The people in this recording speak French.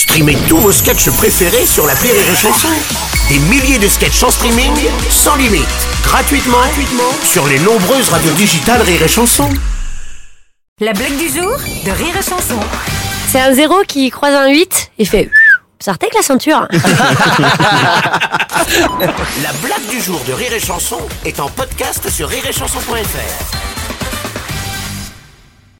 Streamez tous vos sketchs préférés sur la Rire et Chanson. Des milliers de sketchs en streaming, sans limite, gratuitement, gratuitement sur les nombreuses radios digitales Rire et Chanson. La blague du jour de Rire et Chanson. C'est un zéro qui croise un 8 et fait sortez avec la ceinture. La blague du jour de Rire et Chanson est en podcast sur rireetchanson.fr.